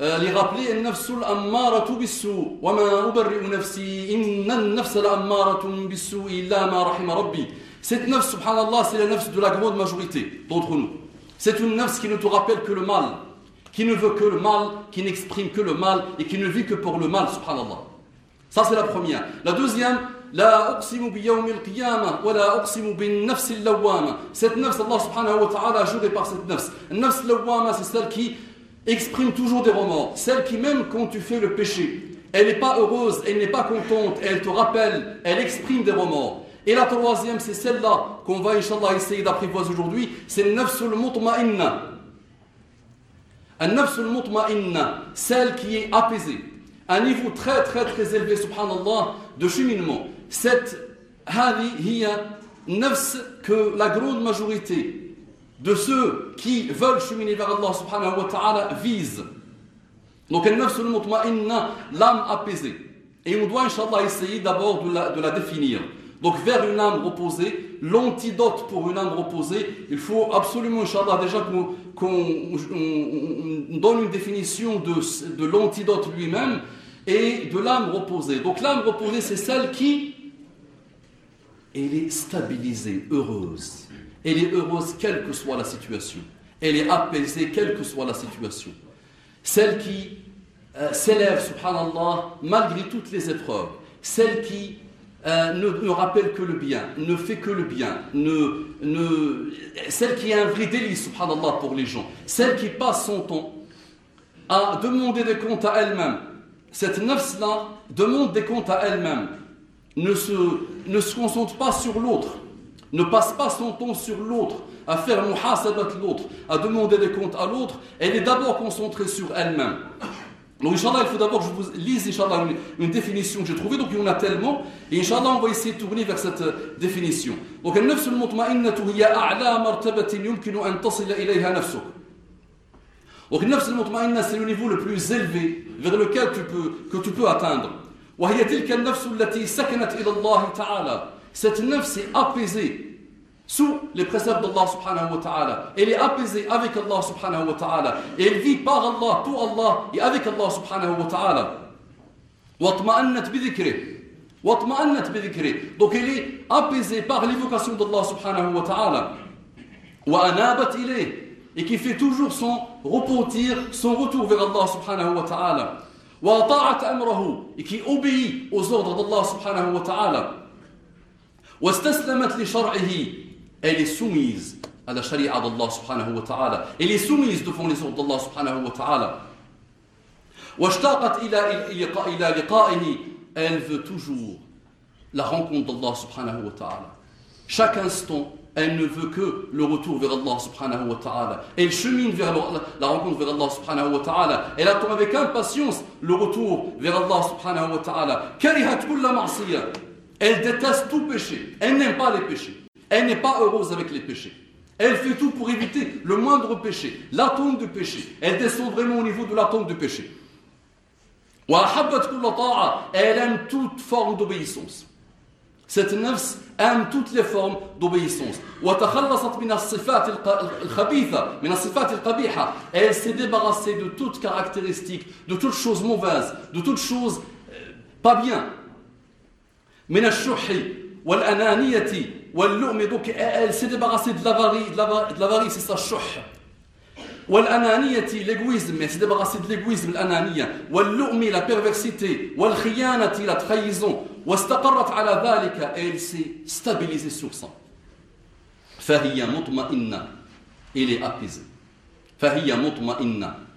euh, rappeler النفس الأمارة بالسوء وما أبرئ نفسي إن النفس الأمارة بالسوء إلا ما رحم ربي Cette nafs, subhanallah, c'est la nafs de la grande majorité d'entre nous. C'est une nafs qui ne te rappelle que le mal, qui ne veut que le mal, qui n'exprime que le mal et qui ne vit que pour le mal, subhanallah. Ça, c'est la première. La deuxième, لا أقسم بيوم القيامة ولا أقسم بالنفس اللوامة. Cette nafs, Allah subhanahu wa ta'ala a juré par cette nafs. Nafs lawama, c'est celle qui exprime toujours des remords. Celle qui, même quand tu fais le péché, elle n'est pas heureuse, elle n'est pas contente, elle te rappelle, elle exprime des remords. Et la troisième, c'est celle-là qu'on va, Inch'Allah, essayer d'apprivoiser aujourd'hui, c'est nafsul mutma'inna. Un nafsul mutma'inna, celle qui est apaisée. Un niveau très très très élevé, subhanallah, de cheminement. Cette hadi hiya nafs que la grande majorité de ceux qui veulent cheminer vers Allah subhanahu wa ta'ala visent. Donc, l'âme apaisée. Et on doit, inshallah, essayer d'abord de la, définir. Donc, vers une âme reposée, l'antidote pour une âme reposée, il faut absolument, inshallah, déjà qu'on donne une définition de, l'antidote lui-même et de l'âme reposée. Donc, l'âme reposée, c'est celle qui est stabilisée, heureuse. Elle est heureuse quelle que soit la situation. Elle est apaisée quelle que soit la situation. Celle qui euh, s'élève, subhanallah, malgré toutes les épreuves. Celle qui euh, ne, rappelle que le bien, ne fait que le bien. Celle qui est un vrai délice, subhanallah, pour les gens. Celle qui passe son temps à demander des comptes à elle-même. Cette nafs-là demande des comptes à elle-même. Ne se concentre pas sur l'autre ne passe pas son temps sur l'autre, à faire muhasabat l'autre, à demander des comptes à l'autre. Elle est d'abord concentrée sur elle-même. Donc, Inch'Allah, il faut d'abord que je vous lise, Inch'Allah, une, définition que j'ai trouvée. Donc, il y en a tellement. Et Inch'Allah, on va essayer de tourner vers cette euh, définition. Donc, النفس المطمئنة هي أعلى مرتبة يمكن أن تصل إليها نفسك. Donc, النفس المطمئنة, c'est le niveau le plus élevé vers lequel tu peux, que tu peux atteindre. وهي تلك النفس التي سكنت إلى الله تعالى Cette nefs est apaisée sous les préceptes d'Allah subhanahu wa ta'ala. Elle est apaisée avec Allah subhanahu wa ta'ala. Et elle vit par Allah, pour Allah et avec Allah subhanahu wa ta'ala. Donc elle est apaisée par l'évocation d'Allah subhanahu wa ta'ala. Et qui fait toujours son repentir, son retour vers Allah subhanahu wa ta'ala. Et qui obéit aux ordres d'Allah subhanahu wa ta'ala. واستسلمت لشرعه elle est soumise à la charia d'Allah subhanahu wa ta'ala elle est soumise devant les ordres d'Allah subhanahu wa ta'ala واشتاقت إلى إلى لقائه elle veut toujours la rencontre d'Allah subhanahu wa ta'ala chaque instant elle ne veut que le retour vers Allah subhanahu wa ta'ala. Elle chemine vers la rencontre vers Allah subhanahu wa ta'ala. Elle attend avec impatience le retour vers Allah subhanahu wa ta'ala. كرهت كل معصية elle déteste tout péché. Elle n'aime pas les péchés. Elle n'est pas heureuse avec les péchés. Elle fait tout pour éviter le moindre péché, l'atome du péché. Elle descend vraiment au niveau de l'atome du péché. Elle aime toute forme d'obéissance. Cette nefs aime toutes les formes d'obéissance. Elle s'est débarrassée de toutes caractéristiques, de toutes choses mauvaises, de toutes choses euh, pas bien. من الشح والأنانية واللؤم دوك آه، آه، سيدي باغا سيد لافاري لافاري سي سا الشح. والأنانية ليغويزم سيدي باغا سيد ليغويزم الأنانية. واللؤم لا بيرفيرسيتي والخيانة لا تخيزون واستقرت على ذلك إل سي ستابيليزي سور سا فهي مطمئنة إلي أبيزي فهي مطمئنة.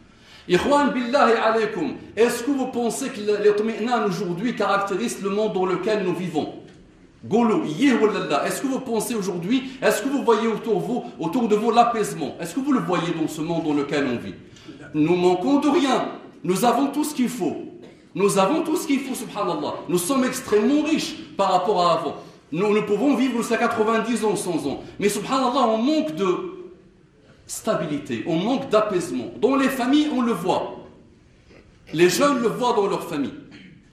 Est-ce que vous pensez que l'itmi'nan aujourd'hui caractérise le monde dans lequel nous vivons? Est-ce que vous pensez aujourd'hui, est-ce que vous voyez autour de vous, autour de vous l'apaisement? Est-ce que vous le voyez dans ce monde dans lequel on vit? Nous manquons de rien. Nous avons tout ce qu'il faut. Nous avons tout ce qu'il faut, subhanallah. Nous sommes extrêmement riches par rapport à avant. Nous, nous pouvons vivre jusqu'à 90 ans, 100 ans. Mais subhanallah, on manque de stabilité, on manque d'apaisement. Dans les familles, on le voit. Les jeunes le voient dans leur famille.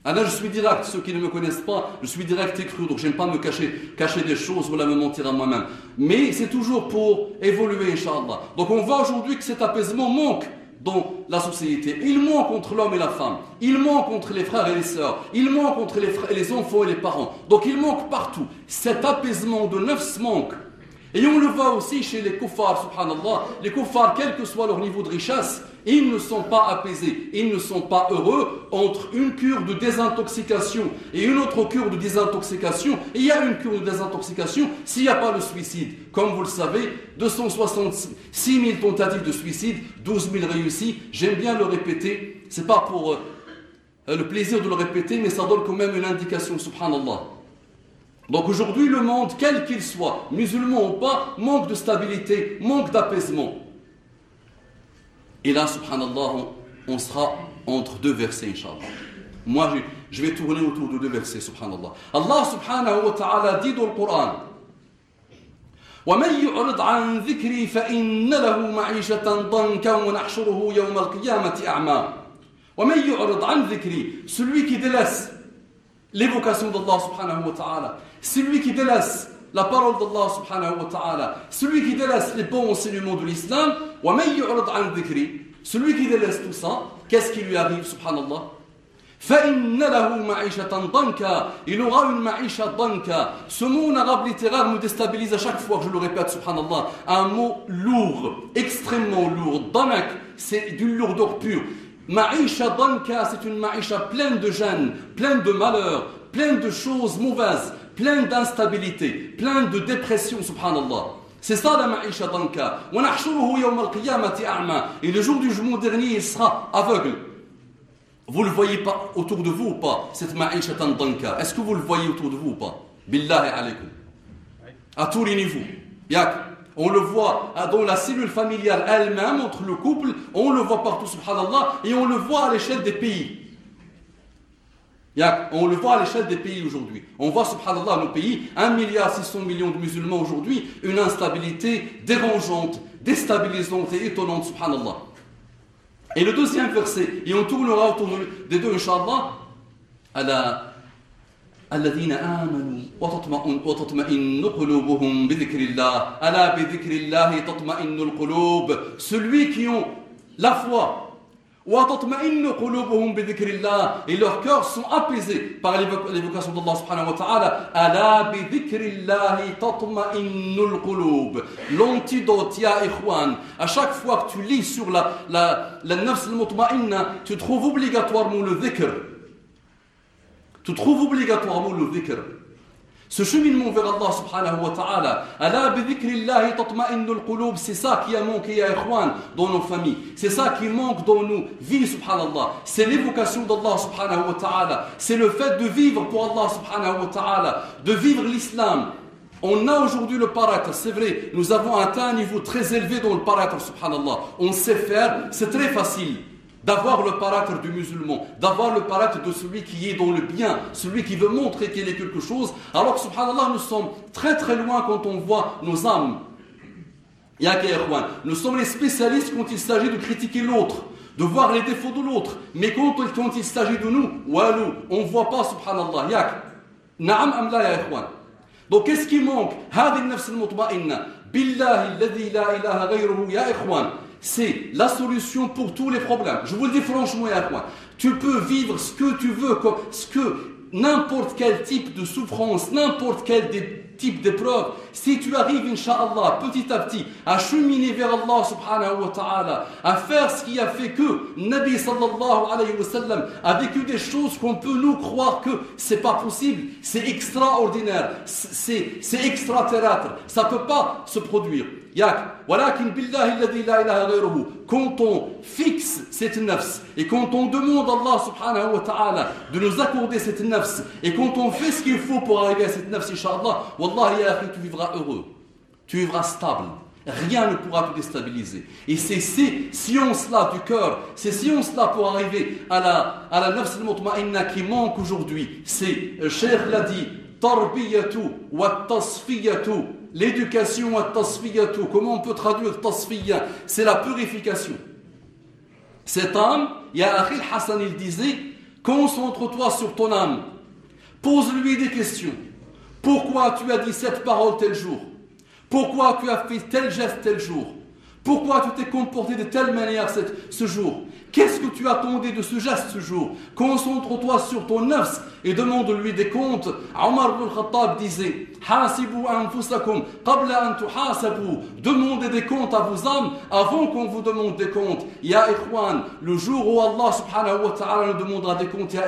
Alors ah, je suis direct, ceux qui ne me connaissent pas, je suis direct et cru, donc j'aime pas me cacher, cacher des choses ou me mentir à moi-même. Mais c'est toujours pour évoluer, Inch'Allah. Donc on voit aujourd'hui que cet apaisement manque dans la société. Il manque entre l'homme et la femme. Il manque entre les frères et les sœurs. Il manque entre les, les enfants et les parents. Donc il manque partout. Cet apaisement de neuf manque. Et on le voit aussi chez les kuffars, subhanallah. Les kuffars, quel que soit leur niveau de richesse, ils ne sont pas apaisés, ils ne sont pas heureux entre une cure de désintoxication et une autre cure de désintoxication. il y a une cure de désintoxication s'il n'y a pas le suicide. Comme vous le savez, 266 000 tentatives de suicide, 12 000 réussis. J'aime bien le répéter. C'est pas pour euh, le plaisir de le répéter, mais ça donne quand même une indication, subhanallah. Donc aujourd'hui, le monde, quel qu'il soit, musulman ou pas, manque de stabilité, manque d'apaisement. Et là, subhanallah, on, sera entre deux versets, inshallah. Moi, je, vais tourner autour de deux versets, subhanallah. Allah subhanahu wa ta'ala dit dans le Coran ومن يعرض عن ذكري فإن له معيشة ضنكا ونحشره يوم القيامة أعمى ومن يعرض عن ذكري celui qui délaisse l'évocation d'Allah subhanahu wa ta'ala celui qui délaisse la parole d'Allah subhanahu wa ta'ala, celui qui délaisse les bons enseignements de l'islam, celui qui délaisse tout ça, qu'est-ce qui lui arrive, subhanallah? Il aura une maïcha danka. Ce mot en arabe littéraire me déstabilise à chaque fois je le répète, subhanallah. Un mot lourd, extrêmement lourd. Danak, c'est d'une lourdeur pure. Maïcha danka, c'est une maïcha pleine de gêne, pleine de malheur, pleine de choses mauvaises plein d'instabilité, plein de dépression, subhanallah. C'est ça la ma'isha danka. Et le jour du jugement dernier, il sera aveugle. Vous le voyez pas autour de vous ou pas, cette ma'isha danka? Est-ce que vous le voyez autour de vous ou pas? Billahi alaykum. À tous les niveaux. On le voit dans la cellule familiale elle-même, entre le couple, on le voit partout, subhanallah, et on le voit à l'échelle des pays. On le voit à l'échelle des pays aujourd'hui. On voit, subhanallah, nos pays, 1 milliard 600 millions de musulmans aujourd'hui, une instabilité dérangeante, déstabilisante et étonnante, subhanallah. Et le deuxième verset, et on tournera autour des deux, inshallah, à الذين آمنوا وتطمئن, وتطمئن قلوبهم بذكر الله ألا بذكر الله تطمئن القلوب celui qui ont la foi et leurs cœurs sont apaisés par l'évocation d'Allah subhanahu wa ta'ala. Ala L'antidote, ya ikhwan. À chaque fois que tu lis sur la, la, la nafs tu trouves obligatoirement le dhikr. Tu trouves obligatoirement le dhikr. Ce cheminement vers Allah subhanahu wa ta'ala, c'est ça qui a manqué à Ikhwan dans nos familles. C'est ça qui manque dans nos vies, subhanallah. C'est l'évocation d'Allah subhanahu wa ta'ala. C'est le fait de vivre pour Allah subhanahu wa ta'ala, de vivre l'islam. On a aujourd'hui le paraître, c'est vrai, nous avons atteint un niveau très élevé dans le paraître, subhanallah. On sait faire, c'est très facile d'avoir le paraître du musulman, d'avoir le paraître de celui qui est dans le bien, celui qui veut montrer qu'il est quelque chose, alors subhanallah, nous sommes très très loin quand on voit nos âmes. Nous sommes les spécialistes quand il s'agit de critiquer l'autre, de voir les défauts de l'autre. Mais quand, il s'agit de nous, on ne voit pas, subhanallah. Naam am la ya Donc qu'est-ce qui manque? Billahi alladhi la c'est la solution pour tous les problèmes. Je vous le dis franchement et à moi. Tu peux vivre ce que tu veux, ce que n'importe quel type de souffrance, n'importe quel type d'épreuve, si tu arrives, Inch'Allah, petit à petit, à cheminer vers Allah subhanahu wa ta'ala, à faire ce qui a fait que Nabi sallallahu alayhi wa sallam a vécu des choses qu'on peut nous croire que c'est pas possible, c'est extraordinaire, c'est extraterrestre, ça peut pas se produire. Quand on fixe cette nafs et quand on demande à Allah subhanahu wa ta'ala de nous accorder cette nafs et quand on fait ce qu'il faut pour arriver à cette nafs, inshallah, Wallah, tu vivras heureux, tu vivras stable. rien ne pourra te déstabiliser. Et c'est ces sciences-là du cœur, ces sciences-là pour arriver à la, à la nafs al qui manque aujourd'hui. C'est, le Cheikh l'a dit, tarbiyatu wa tasfiyatu. L'éducation wa tasfiyatu. Comment on peut traduire C'est la purification. Cette âme, ya Hassan, il disait, concentre-toi sur ton âme. Pose-lui des questions. Pourquoi tu as dit cette parole tel jour? Pourquoi tu as fait tel geste tel jour? Pourquoi tu t'es comporté de telle manière ce jour? Qu'est-ce que tu attendais de ce geste ce jour? Concentre-toi sur ton nefs et demande-lui des comptes. Omar ibn Khattab disait Demandez des comptes à vos âmes avant qu'on vous demande des comptes. Ya Ikhwan, le jour où Allah subhanahu wa ta'ala nous demandera des comptes, Ya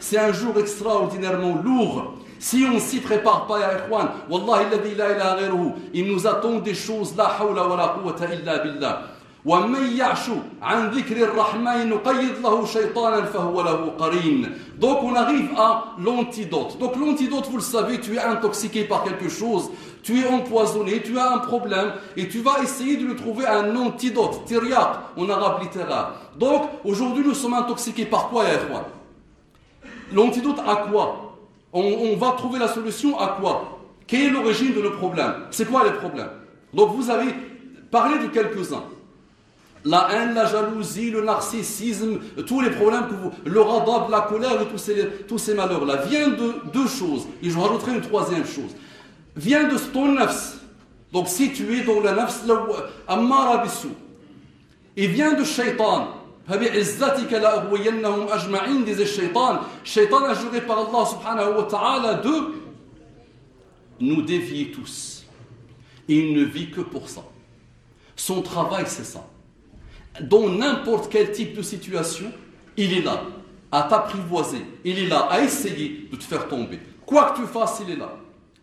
c'est un jour extraordinairement lourd. Si on s'y prépare pas, ya ikhwan, wallahi la ilaha ghayruhu, il nous attend des choses la hawla wa la quwwata illa billah. ومن يعش عن ذكر الرحمن نقيد له شيطانا فهو له قرين donc on arrive à l'antidote donc l'antidote vous le savez tu es intoxiqué par quelque chose tu es empoisonné tu as un problème et tu vas essayer de lui trouver un antidote tiriaq en arabe littéraire donc aujourd'hui nous sommes intoxiqués par quoi ya l'antidote à quoi On, va trouver la solution à quoi? Quelle est l'origine de nos problèmes C'est quoi les problèmes Donc vous avez parlé de quelques-uns. La haine, la jalousie, le narcissisme, tous les problèmes que vous. Le radab, la colère et tous ces, tous ces malheurs-là viennent de deux choses. Et je rajouterai une troisième chose. Vient de ton. Donc si tu es dans le nafs, ammara. Il vient de shaitan. فبعزتك لأغوينهم أجمعين disait Shaitan. Shaitan a juré par Allah subhanahu wa ta'ala de nous dévier tous. Il ne vit que pour ça. Son travail, c'est ça. Dans n'importe quel type de situation, il est là à t'apprivoiser. Il est là à essayer de te faire tomber. Quoi que tu fasses, il est là.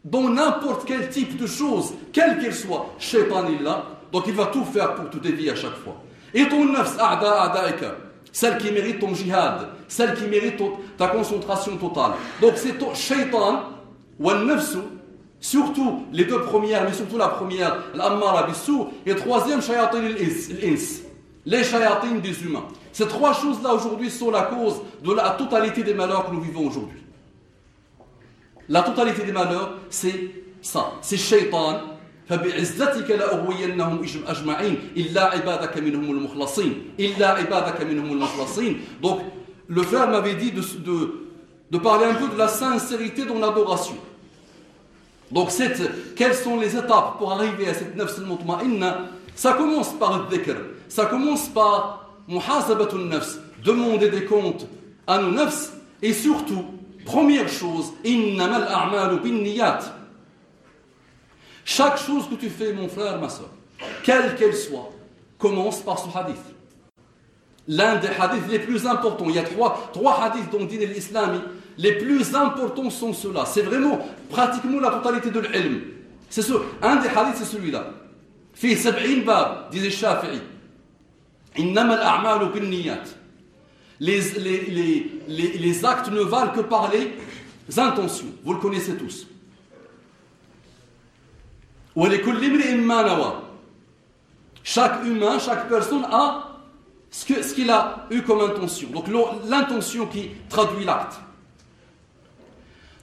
Dans n'importe quel type de chose, quelle qu'elle soit, Shaitan est là. Donc il va tout faire pour te dévier à chaque fois. Et ton nafs, celle qui mérite ton jihad, celle qui mérite ta concentration totale. Donc c'est ton shaitan, ou nafsu, surtout les deux premières, mais surtout la première, l'ammara bissou, et troisième, shayatin l'ins, les shayatins des humains. Ces trois choses-là aujourd'hui sont la cause de la totalité des malheurs que nous vivons aujourd'hui. La totalité des malheurs, c'est ça. C'est shaitan, فبعزتك لأغوينهم أجمعين إلا عبادك منهم المخلصين إلا عبادك منهم المخلصين donc le frère m'avait dit de, de, de parler un peu de la sincérité dans l'adoration donc cette, quelles sont les étapes pour arriver à cette nafs al-mutma'inna ça commence par le dhikr ça commence par muhasabatun nafs demander des comptes à nos nafs et surtout première chose innamal a'malu bin niyat chaque chose que tu fais, mon frère, ma soeur, quelle qu'elle soit, commence par ce hadith. L'un des hadiths les plus importants, il y a trois, trois hadiths dont dit l'islam, les plus importants sont ceux-là. C'est vraiment pratiquement la totalité de l'ilm. C'est ce, un des hadiths, c'est celui-là. Fi sab'in bab, disait Shafi'i. Niyat. Les, les, les, les, les actes ne valent que par les intentions. Vous le connaissez tous. Chaque humain, chaque personne a ce qu'il a eu comme intention. Donc l'intention qui traduit l'acte.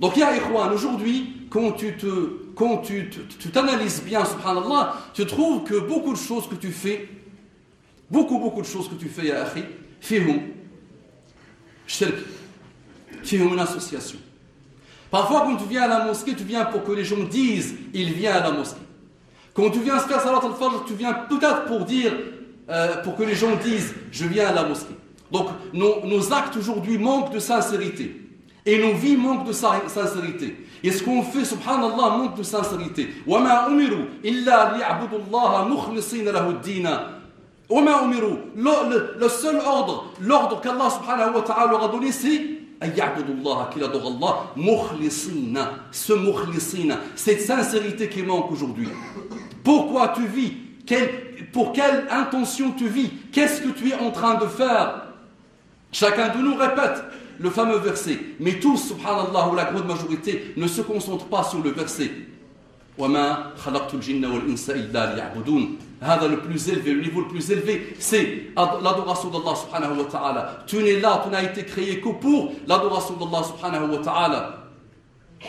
Donc, ya Ikhwan, aujourd'hui, quand tu te, quand tu t'analyses bien, subhanallah, tu trouves que beaucoup de choses que tu fais, beaucoup, beaucoup de choses que tu fais, ya Akhi, fihum, shirk, fihum une association. Parfois, quand tu viens à la mosquée, tu viens pour que les gens disent il vient à la mosquée. Quand tu viens faire Salat al-Fajr, tu viens peut-être pour dire, euh, pour que les gens disent je viens à la mosquée. Donc, nos, nos actes aujourd'hui manquent de sincérité. Et nos vies manquent de sincérité. Et ce qu'on fait, subhanallah, manque de sincérité. وَمَا أُمِرُوا إِلَّا لِيَعْبُدُوا اللَّهَ مُخْلِصِينَ لَهُ الدِّينَ وَمَا أُمِرُوا le, le, seul ordre, l'ordre qu'Allah subhanahu wa ta'ala leur a donné, c'est qu'il adore Allah, ce cette sincérité qui manque aujourd'hui. Pourquoi tu vis? Pour quelle intention tu vis? Qu'est-ce que tu es en train de faire? Chacun de nous répète le fameux verset. Mais tous, subhanallah, ou la grande majorité, ne se concentrent pas sur le verset وما خلقت الجن والإنس إلا ليعبدون هذا le plus élevé, le niveau le plus élevé, c'est l'adoration d'Allah subhanahu wa ta'ala. Tu n'es là, tu n'as été créé que pour l'adoration d'Allah subhanahu wa ta'ala.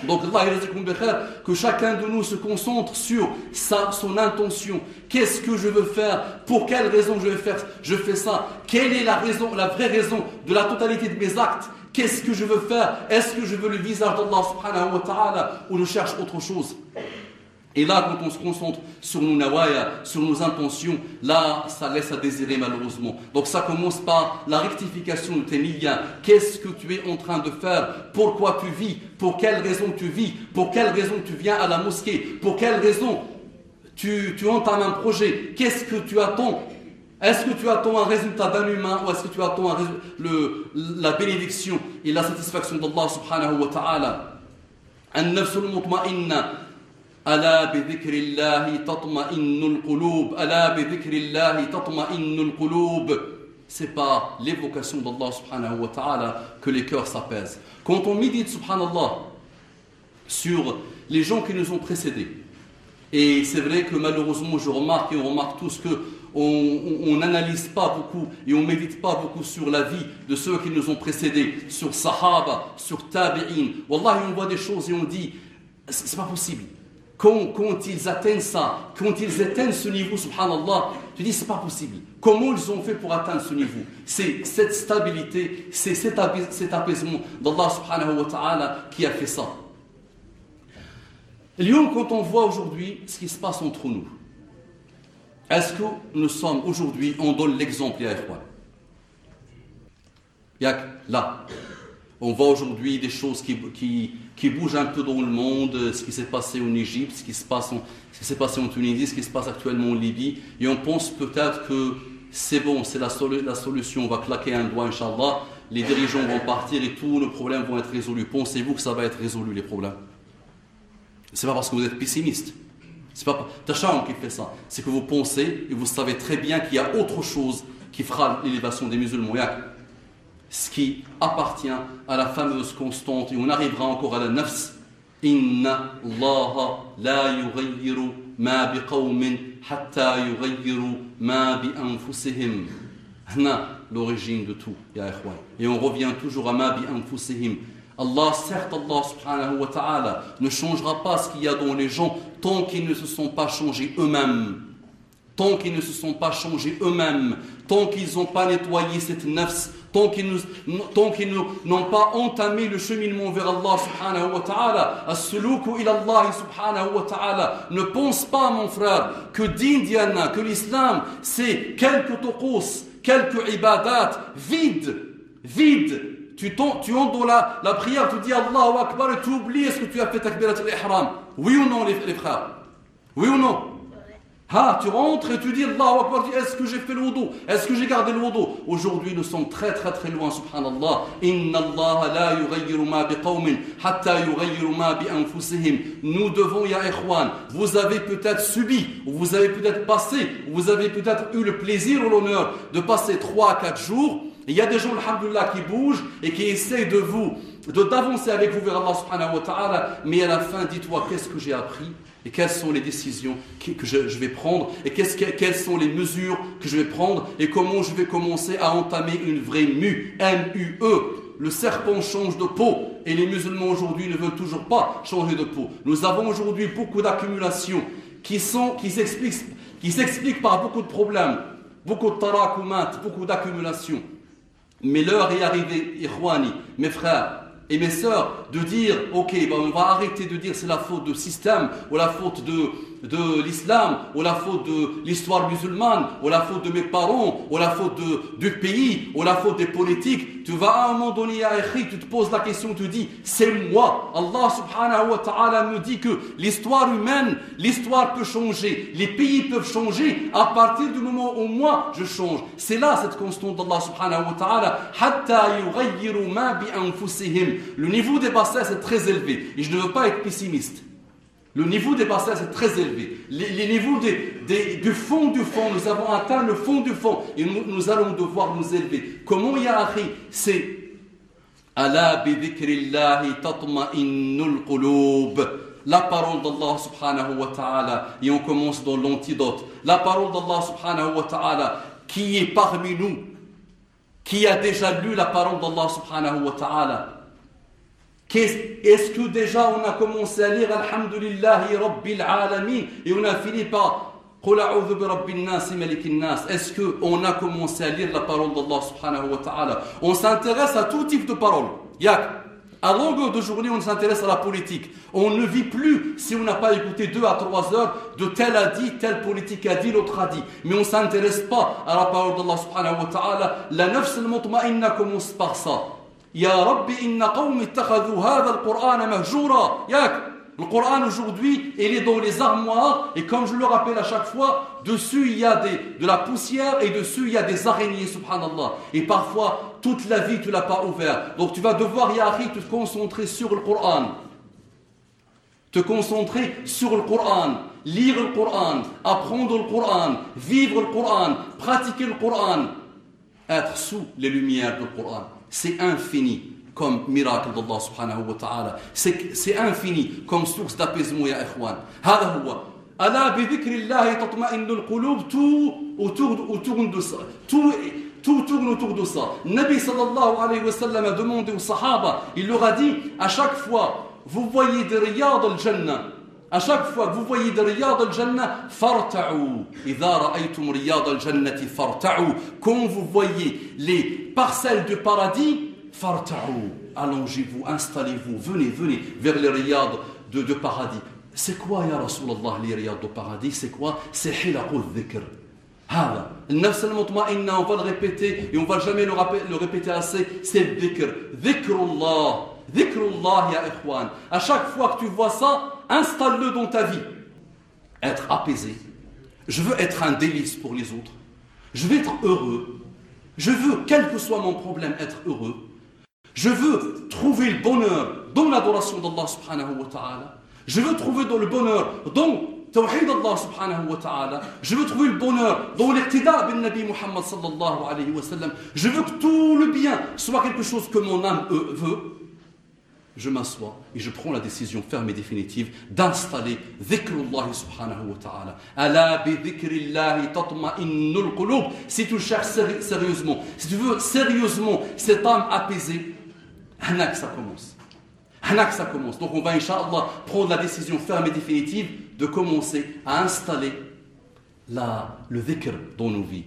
Donc Allah que chacun de nous se concentre sur sa, son intention. Qu'est-ce que je veux faire Pour quelle raison je vais faire Je fais ça. Quelle est la raison, la vraie raison de la totalité de mes actes Qu'est-ce que je veux faire Est-ce que je veux le visage d'Allah subhanahu wa ta'ala ou je cherche autre chose Et là, quand on se concentre sur nos nawaya, sur nos intentions, là, ça laisse à désirer malheureusement. Donc ça commence par la rectification de tes niyyas. Qu'est-ce que tu es en train de faire? Pourquoi tu vis? Pour quelle raison tu vis? Pour quelle raison tu viens à la mosquée? Pour quelle raison tu, entames un projet? Qu'est-ce que tu attends? Est-ce que tu attends un résultat d'un humain ou est-ce que tu attends la bénédiction et la satisfaction d'Allah subhanahu wa ta'ala? ألا بذكر الله تطمئن القلوب ألا بذكر الله تطمئن القلوب c'est par l'évocation d'Allah subhanahu wa ta'ala que les cœurs s'apaisent. Quand on médite subhanallah sur les gens qui nous ont précédés, et c'est vrai que malheureusement je remarque et on remarque tous que on n'analyse pas beaucoup et on médite pas beaucoup sur la vie de ceux qui nous ont précédés, sur Sahaba, sur Tabi'in. Wallah, on voit des choses et on dit, c'est pas possible. Quand, ils atteignent ça, quand ils atteignent ce niveau, subhanallah, tu dis c'est pas possible. Comment ils ont fait pour atteindre ce niveau? C'est cette stabilité, c'est cet, apaisement d'Allah subhanahu wa ta'ala qui a fait ça. Lyon, quand on voit aujourd'hui ce qui se passe entre nous, est-ce que nous sommes aujourd'hui, on donne l'exemple, Yak, là, on voit aujourd'hui des choses qui, qui bouge un peu dans le monde, euh, ce qui s'est passé en Égypte, ce qui s'est passé en Tunisie, ce qui se passe actuellement en Libye, et on pense peut-être que c'est bon, c'est la, la, solution, on va claquer un doigt, Inch'Allah, les dirigeants vont partir et tous nos problèmes vont être résolus. Pensez-vous que ça va être résolu, les problèmes? C'est pas parce que vous êtes pessimiste. C'est pas Tacham qui fait ça. C'est que vous pensez et vous savez très bien qu'il y a autre chose qui fera l'élévation des musulmans ce qui appartient à la fameuse constante, et on arrivera encore à la nafs. Inna Allah la yughayyiru ma biqawmin hatta yughayyiru ma bi anfusihim. l'origine de tout, ya Et on revient toujours à ma bi anfusihim. Allah, certes, Allah subhanahu wa ta'ala ne changera pas ce qu'il y a dans les gens tant qu'ils ne se sont pas changés eux-mêmes. Tant qu'ils ne se sont pas changés eux-mêmes, tant qu'ils n'ont pas nettoyé cette nafs, tant qu'ils n'ont pas entamé le cheminement vers Allah subhanahu wa ta'ala, as-suluku Allah subhanahu wa ta'ala, ne pense pas mon frère que d'Indiana, que l'islam c'est quelques tokos, quelques ibadat vides, vides. Tu, tu la, la prière, tu dis Allahu Akbar et tu oublies ce que tu as fait takbirat al-ihram. Oui ou non les frères? Oui ou non? Ah, tu rentres et tu dis Allahu Akbar, est-ce que j'ai fait le wudu? Est-ce que j'ai gardé le wudu? Aujourd'hui, nous sommes très très très loin, subhanallah. Inna Allah la yughayyiru ma biqawmin hatta yughayyiru bi. Nous devons, ya ikhwan, vous avez peut-être subi, ou vous avez peut-être passé, ou vous avez peut-être eu le plaisir ou l'honneur de passer 3 à 4 jours. Il y a des gens, alhamdulillah, qui bougent et qui essaient de vous, d'avancer avec vous vers Allah subhanahu wa ta'ala, mais à la fin, dis-toi, qu'est-ce que j'ai appris et quelles sont les décisions que je, vais prendre et quelles sont les mesures que je vais prendre et comment je vais commencer à entamer une vraie mue, M-U-E. Le serpent change de peau et les musulmans aujourd'hui ne veulent toujours pas changer de peau. Nous avons aujourd'hui beaucoup d'accumulations qui qui s'expliquent, qui par beaucoup de problèmes, beaucoup de tarakumat, beaucoup d'accumulations. Mais l'heure est arrivée, Irwani, mes frères, et mes sœurs de dire, ok, ben on va arrêter de dire c'est la faute du système ou la faute de, de l'islam, ou la faute de l'histoire musulmane, ou la faute de mes parents, ou la faute de, du pays, ou la faute des politiques. Tu vas à un moment donné à écrire, tu te poses la question, tu dis, c'est moi. Allah subhanahu wa ta'ala me dit que l'histoire humaine, l'histoire peut changer, les pays peuvent changer à partir du moment où moi je change. C'est là cette constante d'Allah subhanahu wa ta'ala. Le niveau des bassins est très élevé. Et je ne veux pas être pessimiste. Le niveau des bassins est très élevé. Les, niveaux du fond du fond, nous avons atteint le fond du fond et nous, allons devoir nous élever. Comment y arriver C'est Allah la parole d'Allah subhanahu wa ta'ala et on commence dans l'antidote. La parole d'Allah subhanahu wa ta'ala qui est parmi nous, qui a déjà lu la parole d'Allah subhanahu wa ta'ala. Est-ce que déjà on a commencé à lire Alhamdulillahi Rabbil Alamin et on a fini par est-ce qu'on a commencé à lire la parole d'Allah subhanahu wa ta'ala? On s'intéresse à tout type de paroles. Yak. À longueur de journée, on s'intéresse à la politique. On ne vit plus si on n'a pas écouté deux à trois heures de tel a dit, tel politique a dit, l'autre a dit. Mais on ne s'intéresse pas à la parole d'Allah subhanahu wa ta'ala. La nafs al-mutma'inna commence par ça. Ya inna. Yak. Le Coran aujourd'hui, il est dans les armoires et comme je le rappelle à chaque fois, dessus il y a de la poussière et dessus il y a des araignées, subhanallah. Et parfois, toute la vie tu ne l'as pas ouvert. Donc tu vas devoir, Yahri, te concentrer sur le Coran. Te concentrer sur le Coran, lire le Coran, apprendre le Coran, vivre le Coran, pratiquer le Coran, être sous les lumières du Coran. C'est infini comme miracle d'Allah subhanahu wa ta'ala. C'est infini comme source d'apaisement, ya ikhwan. هذا هو. ألا بذكر الله تطمئن القلوب tout autour, de ça. Tout, tourne autour de ça. Nabi sallallahu alayhi wa sallam a demandé aux sahaba, il leur a dit, à chaque fois, vous voyez des riyad al-jannah, à chaque fois que vous voyez des riyad al-jannah, farta'u. إذا رأيتم رياض الجنة farta'u. Quand vous voyez les parcelles de paradis, Farta'u, allongez-vous, installez-vous, venez, venez vers les riyad de, de paradis. C'est quoi, ya Rasulallah, les riyad de paradis C'est quoi C'est hilaqul dhikr. هذا النفس المطمئنة on va le répéter et on va jamais le, le répéter assez c'est dhikr dhikrullah dhikrullah ya ikhwan à chaque fois que tu vois ça installe-le dans ta vie être apaisé je veux être un délice pour les autres je veux être heureux je veux quel que soit mon problème être heureux je veux trouver le bonheur dans l'adoration d'Allah subhanahu wa ta'ala. Je veux trouver dans le bonheur dans Tawhid Allah subhanahu wa ta'ala. Je veux trouver le bonheur dans l'iqtida bin Nabi Muhammad sallallahu alayhi wa sallam. Je veux que tout le bien soit quelque chose que mon âme veut. Je m'assois et je prends la décision ferme et définitive d'installer dhikrullah subhanahu wa ta'ala. Ala bi dhikrillahi tatma'innul qulub. Si tu cherches sérieusement, si tu veux sérieusement cette âme apaisée, que ça commence. que ça commence. Donc on va, Inch'Allah, prendre la décision ferme et définitive de commencer à installer la, le dhikr dans nos vies.